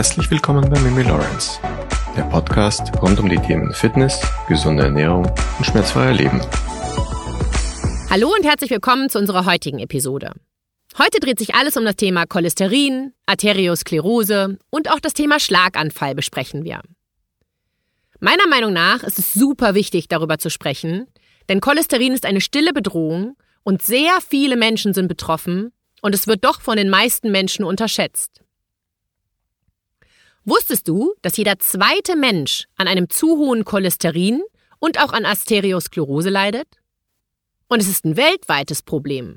Herzlich willkommen bei Mimi Lawrence, der Podcast rund um die Themen Fitness, gesunde Ernährung und schmerzfreier Leben. Hallo und herzlich willkommen zu unserer heutigen Episode. Heute dreht sich alles um das Thema Cholesterin, Arteriosklerose und auch das Thema Schlaganfall besprechen wir. Meiner Meinung nach ist es super wichtig, darüber zu sprechen, denn Cholesterin ist eine stille Bedrohung und sehr viele Menschen sind betroffen und es wird doch von den meisten Menschen unterschätzt. Wusstest du, dass jeder zweite Mensch an einem zu hohen Cholesterin und auch an Arteriosklerose leidet? Und es ist ein weltweites Problem.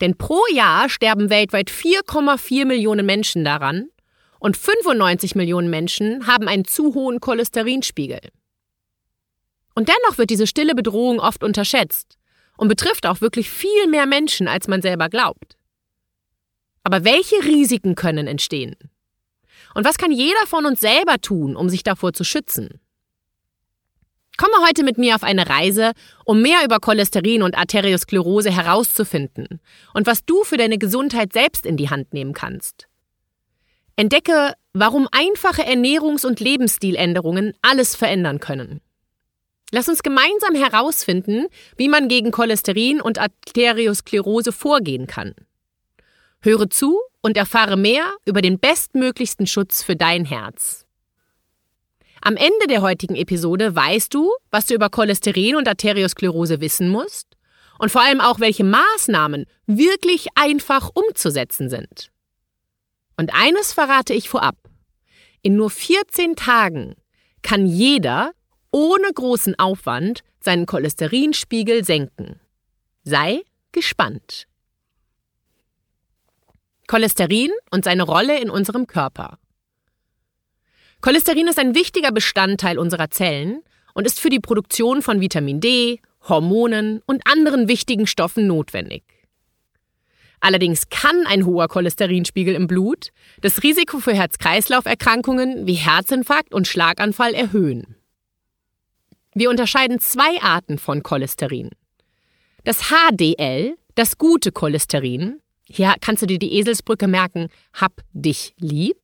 Denn pro Jahr sterben weltweit 4,4 Millionen Menschen daran und 95 Millionen Menschen haben einen zu hohen Cholesterinspiegel. Und dennoch wird diese stille Bedrohung oft unterschätzt und betrifft auch wirklich viel mehr Menschen, als man selber glaubt. Aber welche Risiken können entstehen? Und was kann jeder von uns selber tun, um sich davor zu schützen? Komme heute mit mir auf eine Reise, um mehr über Cholesterin und Arteriosklerose herauszufinden und was du für deine Gesundheit selbst in die Hand nehmen kannst. Entdecke, warum einfache Ernährungs- und Lebensstiländerungen alles verändern können. Lass uns gemeinsam herausfinden, wie man gegen Cholesterin und Arteriosklerose vorgehen kann. Höre zu und erfahre mehr über den bestmöglichsten Schutz für dein Herz. Am Ende der heutigen Episode weißt du, was du über Cholesterin und Arteriosklerose wissen musst und vor allem auch, welche Maßnahmen wirklich einfach umzusetzen sind. Und eines verrate ich vorab. In nur 14 Tagen kann jeder ohne großen Aufwand seinen Cholesterinspiegel senken. Sei gespannt. Cholesterin und seine Rolle in unserem Körper. Cholesterin ist ein wichtiger Bestandteil unserer Zellen und ist für die Produktion von Vitamin D, Hormonen und anderen wichtigen Stoffen notwendig. Allerdings kann ein hoher Cholesterinspiegel im Blut das Risiko für Herz-Kreislauf-Erkrankungen wie Herzinfarkt und Schlaganfall erhöhen. Wir unterscheiden zwei Arten von Cholesterin. Das HDL, das gute Cholesterin, hier kannst du dir die Eselsbrücke merken, hab dich lieb.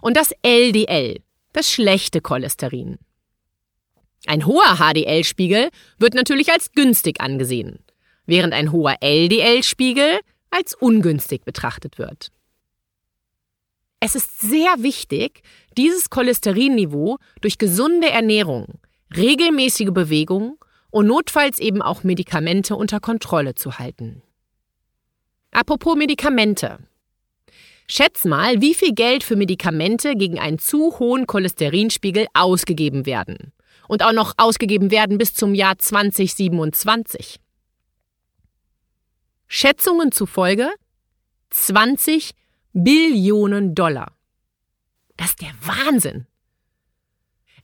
Und das LDL, das schlechte Cholesterin. Ein hoher HDL-Spiegel wird natürlich als günstig angesehen, während ein hoher LDL-Spiegel als ungünstig betrachtet wird. Es ist sehr wichtig, dieses Cholesterinniveau durch gesunde Ernährung, regelmäßige Bewegung und notfalls eben auch Medikamente unter Kontrolle zu halten. Apropos Medikamente. Schätz mal, wie viel Geld für Medikamente gegen einen zu hohen Cholesterinspiegel ausgegeben werden. Und auch noch ausgegeben werden bis zum Jahr 2027. Schätzungen zufolge 20 Billionen Dollar. Das ist der Wahnsinn.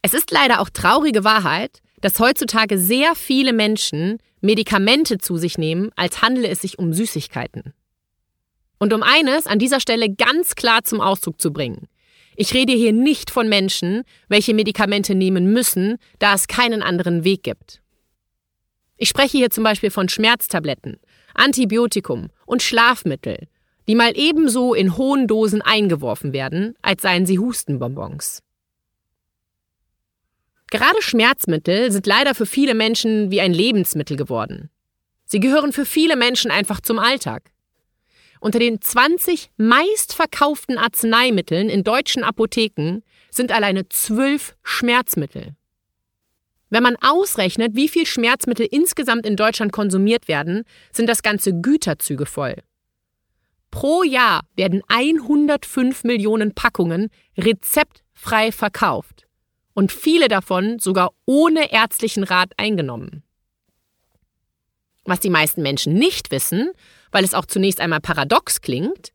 Es ist leider auch traurige Wahrheit, dass heutzutage sehr viele Menschen Medikamente zu sich nehmen, als handele es sich um Süßigkeiten. Und um eines an dieser Stelle ganz klar zum Ausdruck zu bringen. Ich rede hier nicht von Menschen, welche Medikamente nehmen müssen, da es keinen anderen Weg gibt. Ich spreche hier zum Beispiel von Schmerztabletten, Antibiotikum und Schlafmittel, die mal ebenso in hohen Dosen eingeworfen werden, als seien sie Hustenbonbons. Gerade Schmerzmittel sind leider für viele Menschen wie ein Lebensmittel geworden. Sie gehören für viele Menschen einfach zum Alltag. Unter den 20 meistverkauften Arzneimitteln in deutschen Apotheken sind alleine 12 Schmerzmittel. Wenn man ausrechnet, wie viel Schmerzmittel insgesamt in Deutschland konsumiert werden, sind das ganze Güterzüge voll. Pro Jahr werden 105 Millionen Packungen rezeptfrei verkauft und viele davon sogar ohne ärztlichen Rat eingenommen. Was die meisten Menschen nicht wissen, weil es auch zunächst einmal paradox klingt,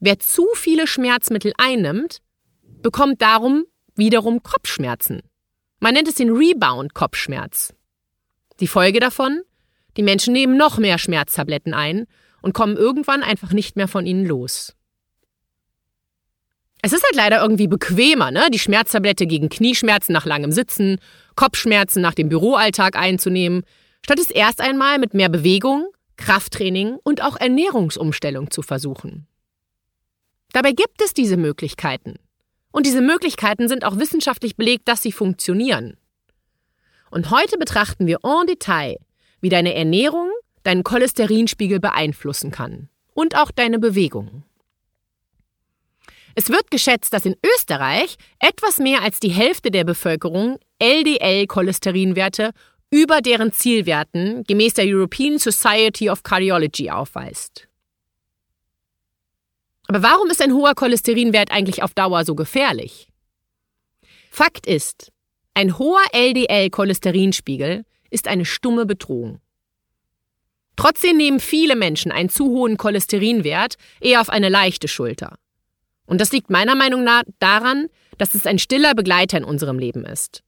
wer zu viele Schmerzmittel einnimmt, bekommt darum wiederum Kopfschmerzen. Man nennt es den Rebound-Kopfschmerz. Die Folge davon? Die Menschen nehmen noch mehr Schmerztabletten ein und kommen irgendwann einfach nicht mehr von ihnen los. Es ist halt leider irgendwie bequemer, ne? die Schmerztablette gegen Knieschmerzen nach langem Sitzen, Kopfschmerzen nach dem Büroalltag einzunehmen, statt es erst einmal mit mehr Bewegung, Krafttraining und auch Ernährungsumstellung zu versuchen. Dabei gibt es diese Möglichkeiten. Und diese Möglichkeiten sind auch wissenschaftlich belegt, dass sie funktionieren. Und heute betrachten wir en Detail, wie deine Ernährung deinen Cholesterinspiegel beeinflussen kann und auch deine Bewegung. Es wird geschätzt, dass in Österreich etwas mehr als die Hälfte der Bevölkerung LDL-Cholesterinwerte über deren Zielwerten gemäß der European Society of Cardiology aufweist. Aber warum ist ein hoher Cholesterinwert eigentlich auf Dauer so gefährlich? Fakt ist, ein hoher LDL-Cholesterinspiegel ist eine stumme Bedrohung. Trotzdem nehmen viele Menschen einen zu hohen Cholesterinwert eher auf eine leichte Schulter. Und das liegt meiner Meinung nach daran, dass es ein stiller Begleiter in unserem Leben ist.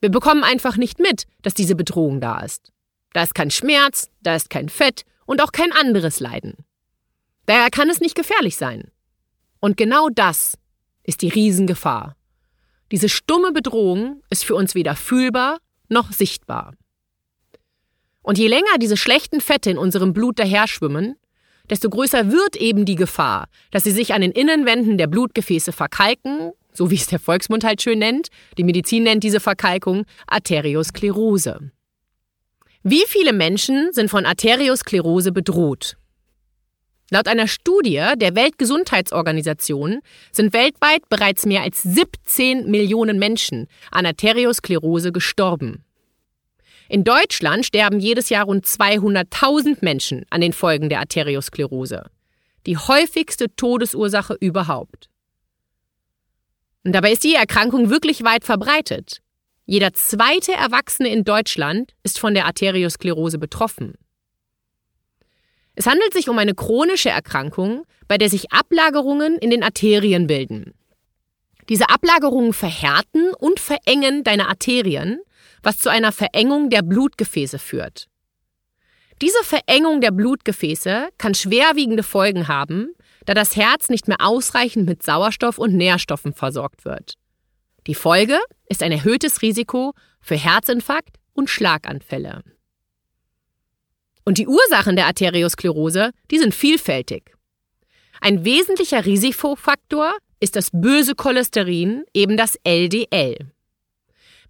Wir bekommen einfach nicht mit, dass diese Bedrohung da ist. Da ist kein Schmerz, da ist kein Fett und auch kein anderes Leiden. Daher kann es nicht gefährlich sein. Und genau das ist die Riesengefahr. Diese stumme Bedrohung ist für uns weder fühlbar noch sichtbar. Und je länger diese schlechten Fette in unserem Blut daherschwimmen, desto größer wird eben die Gefahr, dass sie sich an den Innenwänden der Blutgefäße verkalken so wie es der Volksmund halt schön nennt. Die Medizin nennt diese Verkalkung Arteriosklerose. Wie viele Menschen sind von Arteriosklerose bedroht? Laut einer Studie der Weltgesundheitsorganisation sind weltweit bereits mehr als 17 Millionen Menschen an Arteriosklerose gestorben. In Deutschland sterben jedes Jahr rund 200.000 Menschen an den Folgen der Arteriosklerose. Die häufigste Todesursache überhaupt. Und dabei ist die Erkrankung wirklich weit verbreitet. Jeder zweite Erwachsene in Deutschland ist von der Arteriosklerose betroffen. Es handelt sich um eine chronische Erkrankung, bei der sich Ablagerungen in den Arterien bilden. Diese Ablagerungen verhärten und verengen deine Arterien, was zu einer Verengung der Blutgefäße führt. Diese Verengung der Blutgefäße kann schwerwiegende Folgen haben, da das Herz nicht mehr ausreichend mit Sauerstoff und Nährstoffen versorgt wird. Die Folge ist ein erhöhtes Risiko für Herzinfarkt und Schlaganfälle. Und die Ursachen der Arteriosklerose, die sind vielfältig. Ein wesentlicher Risikofaktor ist das böse Cholesterin, eben das LDL.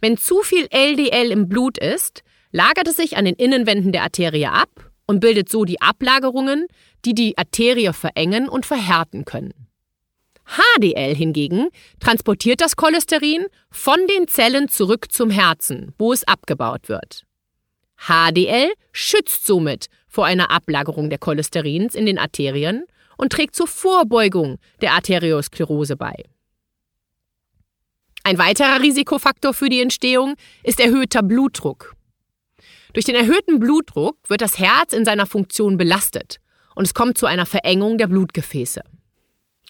Wenn zu viel LDL im Blut ist, lagert es sich an den Innenwänden der Arterie ab und bildet so die Ablagerungen, die die Arterie verengen und verhärten können. HDL hingegen transportiert das Cholesterin von den Zellen zurück zum Herzen, wo es abgebaut wird. HDL schützt somit vor einer Ablagerung der Cholesterins in den Arterien und trägt zur Vorbeugung der Arteriosklerose bei. Ein weiterer Risikofaktor für die Entstehung ist erhöhter Blutdruck. Durch den erhöhten Blutdruck wird das Herz in seiner Funktion belastet und es kommt zu einer Verengung der Blutgefäße.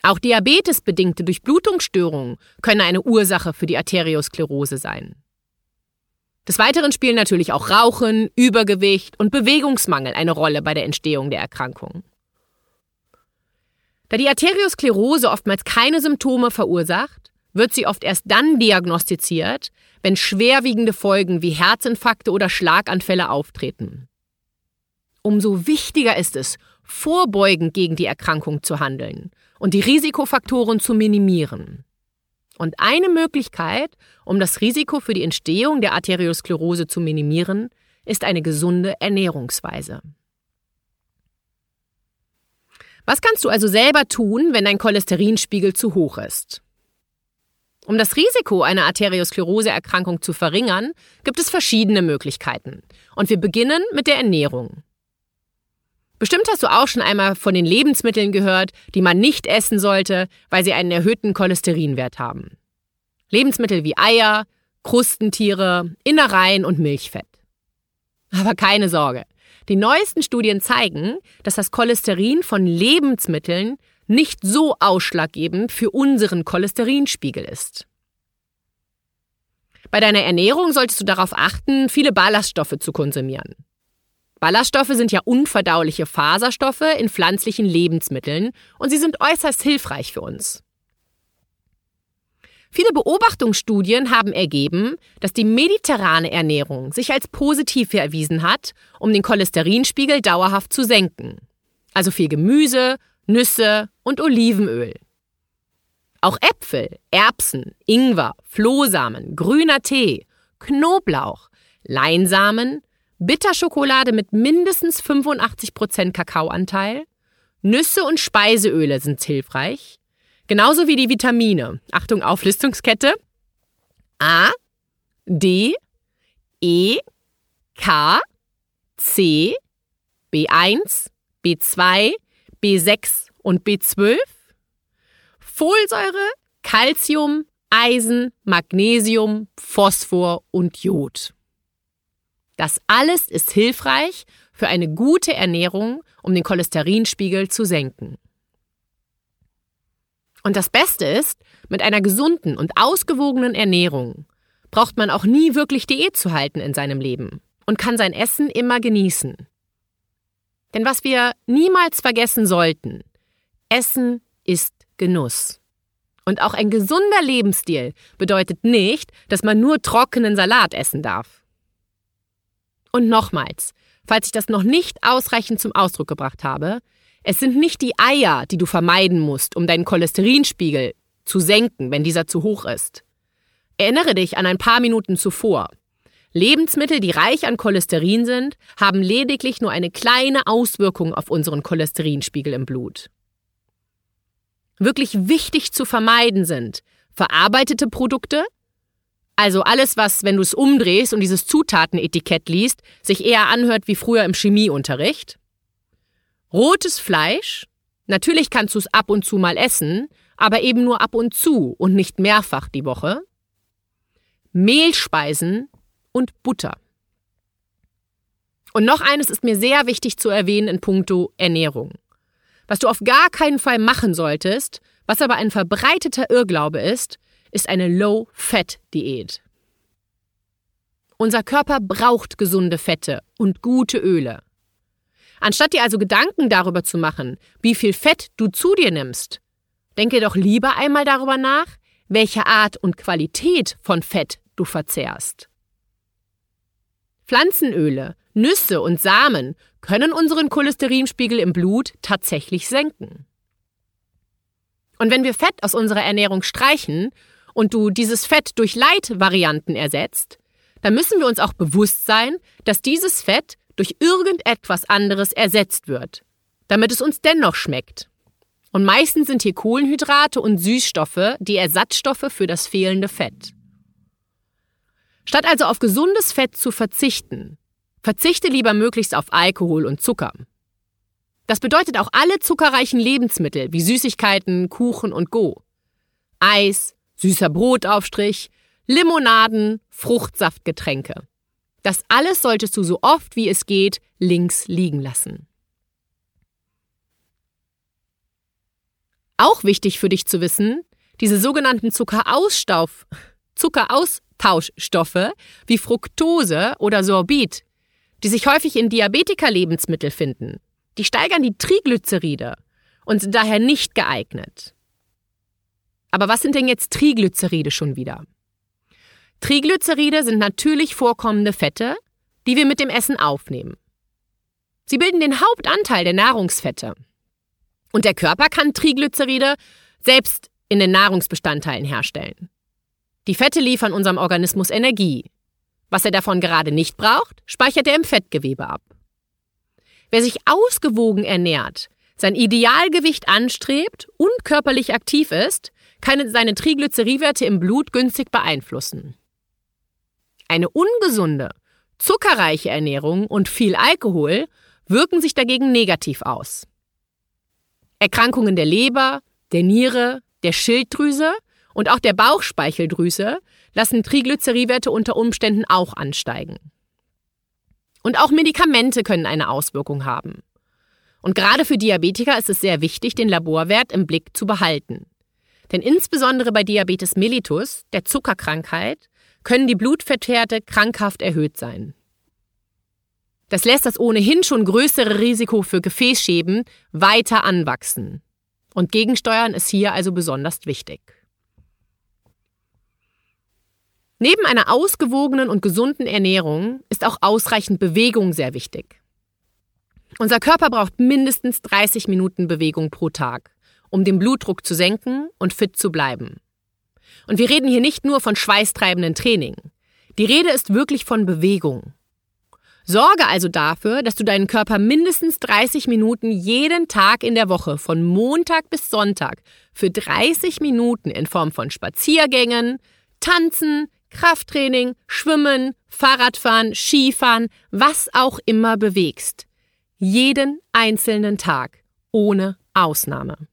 Auch diabetesbedingte Durchblutungsstörungen können eine Ursache für die Arteriosklerose sein. Des Weiteren spielen natürlich auch Rauchen, Übergewicht und Bewegungsmangel eine Rolle bei der Entstehung der Erkrankung. Da die Arteriosklerose oftmals keine Symptome verursacht, wird sie oft erst dann diagnostiziert, wenn schwerwiegende Folgen wie Herzinfarkte oder Schlaganfälle auftreten. Umso wichtiger ist es, vorbeugend gegen die Erkrankung zu handeln und die Risikofaktoren zu minimieren. Und eine Möglichkeit, um das Risiko für die Entstehung der Arteriosklerose zu minimieren, ist eine gesunde Ernährungsweise. Was kannst du also selber tun, wenn dein Cholesterinspiegel zu hoch ist? Um das Risiko einer Arterioskleroseerkrankung zu verringern, gibt es verschiedene Möglichkeiten. Und wir beginnen mit der Ernährung. Bestimmt hast du auch schon einmal von den Lebensmitteln gehört, die man nicht essen sollte, weil sie einen erhöhten Cholesterinwert haben. Lebensmittel wie Eier, Krustentiere, Innereien und Milchfett. Aber keine Sorge. Die neuesten Studien zeigen, dass das Cholesterin von Lebensmitteln nicht so ausschlaggebend für unseren Cholesterinspiegel ist. Bei deiner Ernährung solltest du darauf achten, viele Ballaststoffe zu konsumieren. Ballaststoffe sind ja unverdauliche Faserstoffe in pflanzlichen Lebensmitteln und sie sind äußerst hilfreich für uns. Viele Beobachtungsstudien haben ergeben, dass die mediterrane Ernährung sich als positiv erwiesen hat, um den Cholesterinspiegel dauerhaft zu senken. Also viel Gemüse, Nüsse und Olivenöl. Auch Äpfel, Erbsen, Ingwer, Flohsamen, grüner Tee, Knoblauch, Leinsamen, Bitterschokolade mit mindestens 85% Kakaoanteil, Nüsse und Speiseöle sind hilfreich, genauso wie die Vitamine. Achtung, Auflistungskette. A, D, E, K, C, B1, B2, B6 und B12, Folsäure, Calcium, Eisen, Magnesium, Phosphor und Jod. Das alles ist hilfreich für eine gute Ernährung, um den Cholesterinspiegel zu senken. Und das Beste ist, mit einer gesunden und ausgewogenen Ernährung braucht man auch nie wirklich Diät zu halten in seinem Leben und kann sein Essen immer genießen. Denn was wir niemals vergessen sollten, Essen ist Genuss. Und auch ein gesunder Lebensstil bedeutet nicht, dass man nur trockenen Salat essen darf. Und nochmals, falls ich das noch nicht ausreichend zum Ausdruck gebracht habe, es sind nicht die Eier, die du vermeiden musst, um deinen Cholesterinspiegel zu senken, wenn dieser zu hoch ist. Erinnere dich an ein paar Minuten zuvor. Lebensmittel, die reich an Cholesterin sind, haben lediglich nur eine kleine Auswirkung auf unseren Cholesterinspiegel im Blut. Wirklich wichtig zu vermeiden sind verarbeitete Produkte, also alles, was, wenn du es umdrehst und dieses Zutatenetikett liest, sich eher anhört wie früher im Chemieunterricht. Rotes Fleisch, natürlich kannst du es ab und zu mal essen, aber eben nur ab und zu und nicht mehrfach die Woche. Mehlspeisen und Butter. Und noch eines ist mir sehr wichtig zu erwähnen in puncto Ernährung. Was du auf gar keinen Fall machen solltest, was aber ein verbreiteter Irrglaube ist, ist eine Low-Fat-Diät. Unser Körper braucht gesunde Fette und gute Öle. Anstatt dir also Gedanken darüber zu machen, wie viel Fett du zu dir nimmst, denke doch lieber einmal darüber nach, welche Art und Qualität von Fett du verzehrst. Pflanzenöle, Nüsse und Samen können unseren Cholesterinspiegel im Blut tatsächlich senken. Und wenn wir Fett aus unserer Ernährung streichen und du dieses Fett durch Leitvarianten ersetzt, dann müssen wir uns auch bewusst sein, dass dieses Fett durch irgendetwas anderes ersetzt wird, damit es uns dennoch schmeckt. Und meistens sind hier Kohlenhydrate und Süßstoffe die Ersatzstoffe für das fehlende Fett. Statt also auf gesundes Fett zu verzichten, verzichte lieber möglichst auf Alkohol und Zucker. Das bedeutet auch alle zuckerreichen Lebensmittel wie Süßigkeiten, Kuchen und Go. Eis, süßer Brotaufstrich, Limonaden, Fruchtsaftgetränke. Das alles solltest du so oft wie es geht links liegen lassen. Auch wichtig für dich zu wissen, diese sogenannten Zuckerausstauf, Zuckeraus Austauschstoffe wie Fructose oder Sorbit, die sich häufig in Diabetiker-Lebensmittel finden. Die steigern die Triglyceride und sind daher nicht geeignet. Aber was sind denn jetzt Triglyceride schon wieder? Triglyceride sind natürlich vorkommende Fette, die wir mit dem Essen aufnehmen. Sie bilden den Hauptanteil der Nahrungsfette. Und der Körper kann Triglyceride selbst in den Nahrungsbestandteilen herstellen. Die Fette liefern unserem Organismus Energie. Was er davon gerade nicht braucht, speichert er im Fettgewebe ab. Wer sich ausgewogen ernährt, sein Idealgewicht anstrebt und körperlich aktiv ist, kann seine Triglyceridwerte im Blut günstig beeinflussen. Eine ungesunde, zuckerreiche Ernährung und viel Alkohol wirken sich dagegen negativ aus. Erkrankungen der Leber, der Niere, der Schilddrüse und auch der Bauchspeicheldrüse lassen Triglyceridwerte unter Umständen auch ansteigen. Und auch Medikamente können eine Auswirkung haben. Und gerade für Diabetiker ist es sehr wichtig, den Laborwert im Blick zu behalten. Denn insbesondere bei Diabetes mellitus, der Zuckerkrankheit, können die Blutfettwerte krankhaft erhöht sein. Das lässt das ohnehin schon größere Risiko für Gefäßschäden weiter anwachsen. Und Gegensteuern ist hier also besonders wichtig. Neben einer ausgewogenen und gesunden Ernährung ist auch ausreichend Bewegung sehr wichtig. Unser Körper braucht mindestens 30 Minuten Bewegung pro Tag, um den Blutdruck zu senken und fit zu bleiben. Und wir reden hier nicht nur von schweißtreibenden Training. Die Rede ist wirklich von Bewegung. Sorge also dafür, dass du deinen Körper mindestens 30 Minuten jeden Tag in der Woche von Montag bis Sonntag für 30 Minuten in Form von Spaziergängen, Tanzen, Krafttraining, Schwimmen, Fahrradfahren, Skifahren, was auch immer bewegst. Jeden einzelnen Tag, ohne Ausnahme.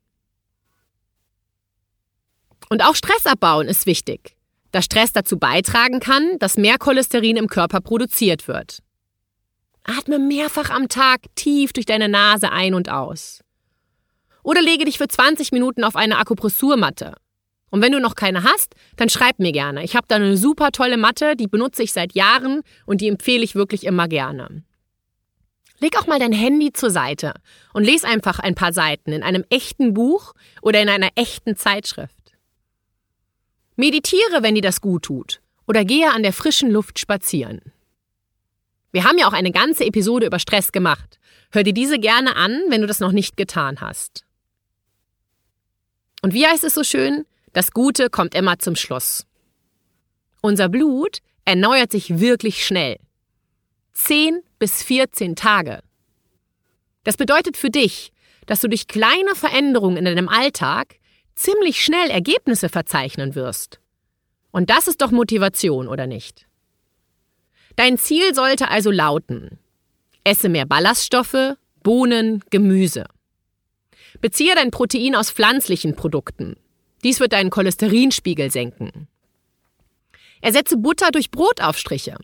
Und auch Stress abbauen ist wichtig, da Stress dazu beitragen kann, dass mehr Cholesterin im Körper produziert wird. Atme mehrfach am Tag tief durch deine Nase ein und aus. Oder lege dich für 20 Minuten auf eine Akupressurmatte. Und wenn du noch keine hast, dann schreib mir gerne. Ich habe da eine super tolle Matte, die benutze ich seit Jahren und die empfehle ich wirklich immer gerne. Leg auch mal dein Handy zur Seite und lese einfach ein paar Seiten in einem echten Buch oder in einer echten Zeitschrift. Meditiere, wenn dir das gut tut, oder gehe an der frischen Luft spazieren. Wir haben ja auch eine ganze Episode über Stress gemacht. Hör dir diese gerne an, wenn du das noch nicht getan hast. Und wie heißt es so schön? Das Gute kommt immer zum Schluss. Unser Blut erneuert sich wirklich schnell. 10 bis 14 Tage. Das bedeutet für dich, dass du durch kleine Veränderungen in deinem Alltag ziemlich schnell Ergebnisse verzeichnen wirst. Und das ist doch Motivation, oder nicht? Dein Ziel sollte also lauten, esse mehr Ballaststoffe, Bohnen, Gemüse. Beziehe dein Protein aus pflanzlichen Produkten. Dies wird deinen Cholesterinspiegel senken. Ersetze Butter durch Brotaufstriche,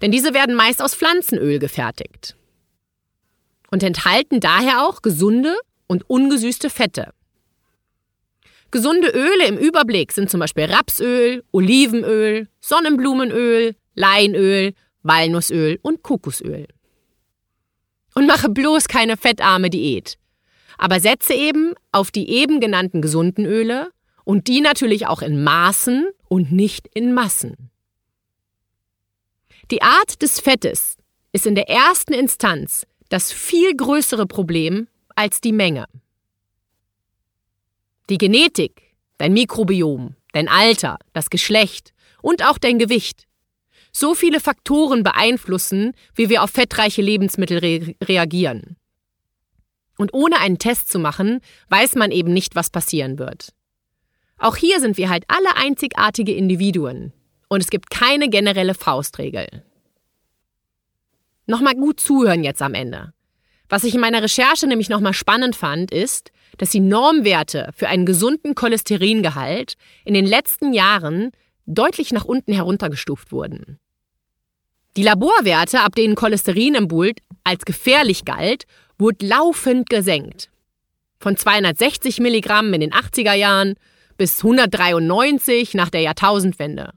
denn diese werden meist aus Pflanzenöl gefertigt. Und enthalten daher auch gesunde und ungesüßte Fette. Gesunde Öle im Überblick sind zum Beispiel Rapsöl, Olivenöl, Sonnenblumenöl, Leinöl Walnussöl und Kokosöl. Und mache bloß keine fettarme Diät. Aber setze eben auf die eben genannten gesunden Öle und die natürlich auch in Maßen und nicht in Massen. Die Art des Fettes ist in der ersten Instanz das viel größere Problem als die Menge. Die Genetik, dein Mikrobiom, dein Alter, das Geschlecht und auch dein Gewicht so viele Faktoren beeinflussen, wie wir auf fettreiche Lebensmittel re reagieren. Und ohne einen Test zu machen, weiß man eben nicht, was passieren wird. Auch hier sind wir halt alle einzigartige Individuen und es gibt keine generelle Faustregel. Nochmal gut zuhören jetzt am Ende. Was ich in meiner Recherche nämlich nochmal spannend fand, ist, dass die Normwerte für einen gesunden Cholesteringehalt in den letzten Jahren deutlich nach unten heruntergestuft wurden. Die Laborwerte, ab denen Cholesterin im Blut als gefährlich galt, wurden laufend gesenkt. Von 260 Milligramm in den 80er Jahren bis 193 nach der Jahrtausendwende.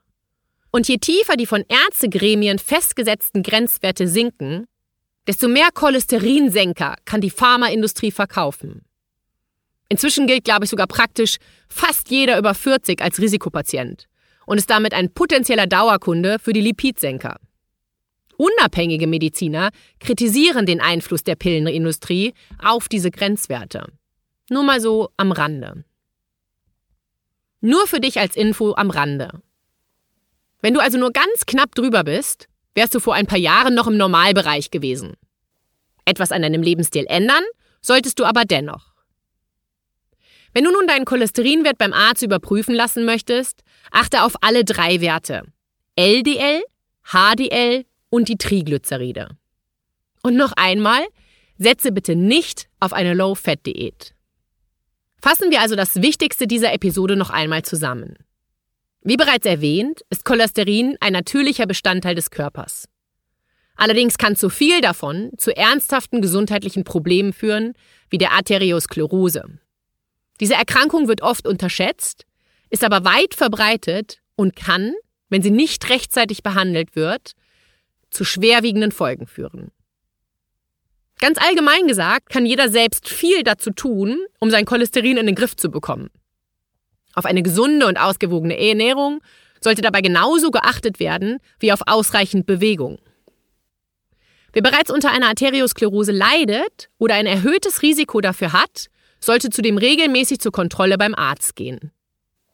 Und je tiefer die von Ärztegremien festgesetzten Grenzwerte sinken, desto mehr Cholesterinsenker kann die Pharmaindustrie verkaufen. Inzwischen gilt, glaube ich, sogar praktisch fast jeder über 40 als Risikopatient und ist damit ein potenzieller Dauerkunde für die Lipidsenker. Unabhängige Mediziner kritisieren den Einfluss der Pillenindustrie auf diese Grenzwerte. Nur mal so am Rande. Nur für dich als Info am Rande. Wenn du also nur ganz knapp drüber bist, wärst du vor ein paar Jahren noch im Normalbereich gewesen. Etwas an deinem Lebensstil ändern solltest du aber dennoch. Wenn du nun deinen Cholesterinwert beim Arzt überprüfen lassen möchtest, achte auf alle drei Werte. LDL, HDL und die Triglyceride. Und noch einmal, setze bitte nicht auf eine Low-Fat-Diät. Fassen wir also das Wichtigste dieser Episode noch einmal zusammen. Wie bereits erwähnt, ist Cholesterin ein natürlicher Bestandteil des Körpers. Allerdings kann zu viel davon zu ernsthaften gesundheitlichen Problemen führen, wie der Arteriosklerose. Diese Erkrankung wird oft unterschätzt, ist aber weit verbreitet und kann, wenn sie nicht rechtzeitig behandelt wird, zu schwerwiegenden Folgen führen. Ganz allgemein gesagt kann jeder selbst viel dazu tun, um sein Cholesterin in den Griff zu bekommen. Auf eine gesunde und ausgewogene Ernährung sollte dabei genauso geachtet werden wie auf ausreichend Bewegung. Wer bereits unter einer Arteriosklerose leidet oder ein erhöhtes Risiko dafür hat, sollte zudem regelmäßig zur Kontrolle beim Arzt gehen.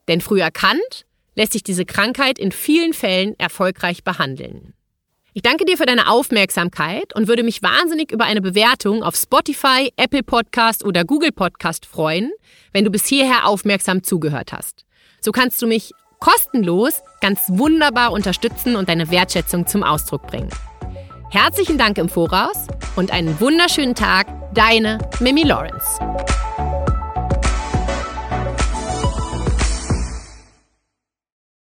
Denn früh erkannt, lässt sich diese Krankheit in vielen Fällen erfolgreich behandeln. Ich danke dir für deine Aufmerksamkeit und würde mich wahnsinnig über eine Bewertung auf Spotify, Apple Podcast oder Google Podcast freuen, wenn du bis hierher aufmerksam zugehört hast. So kannst du mich kostenlos ganz wunderbar unterstützen und deine Wertschätzung zum Ausdruck bringen. Herzlichen Dank im Voraus und einen wunderschönen Tag, deine Mimi Lawrence.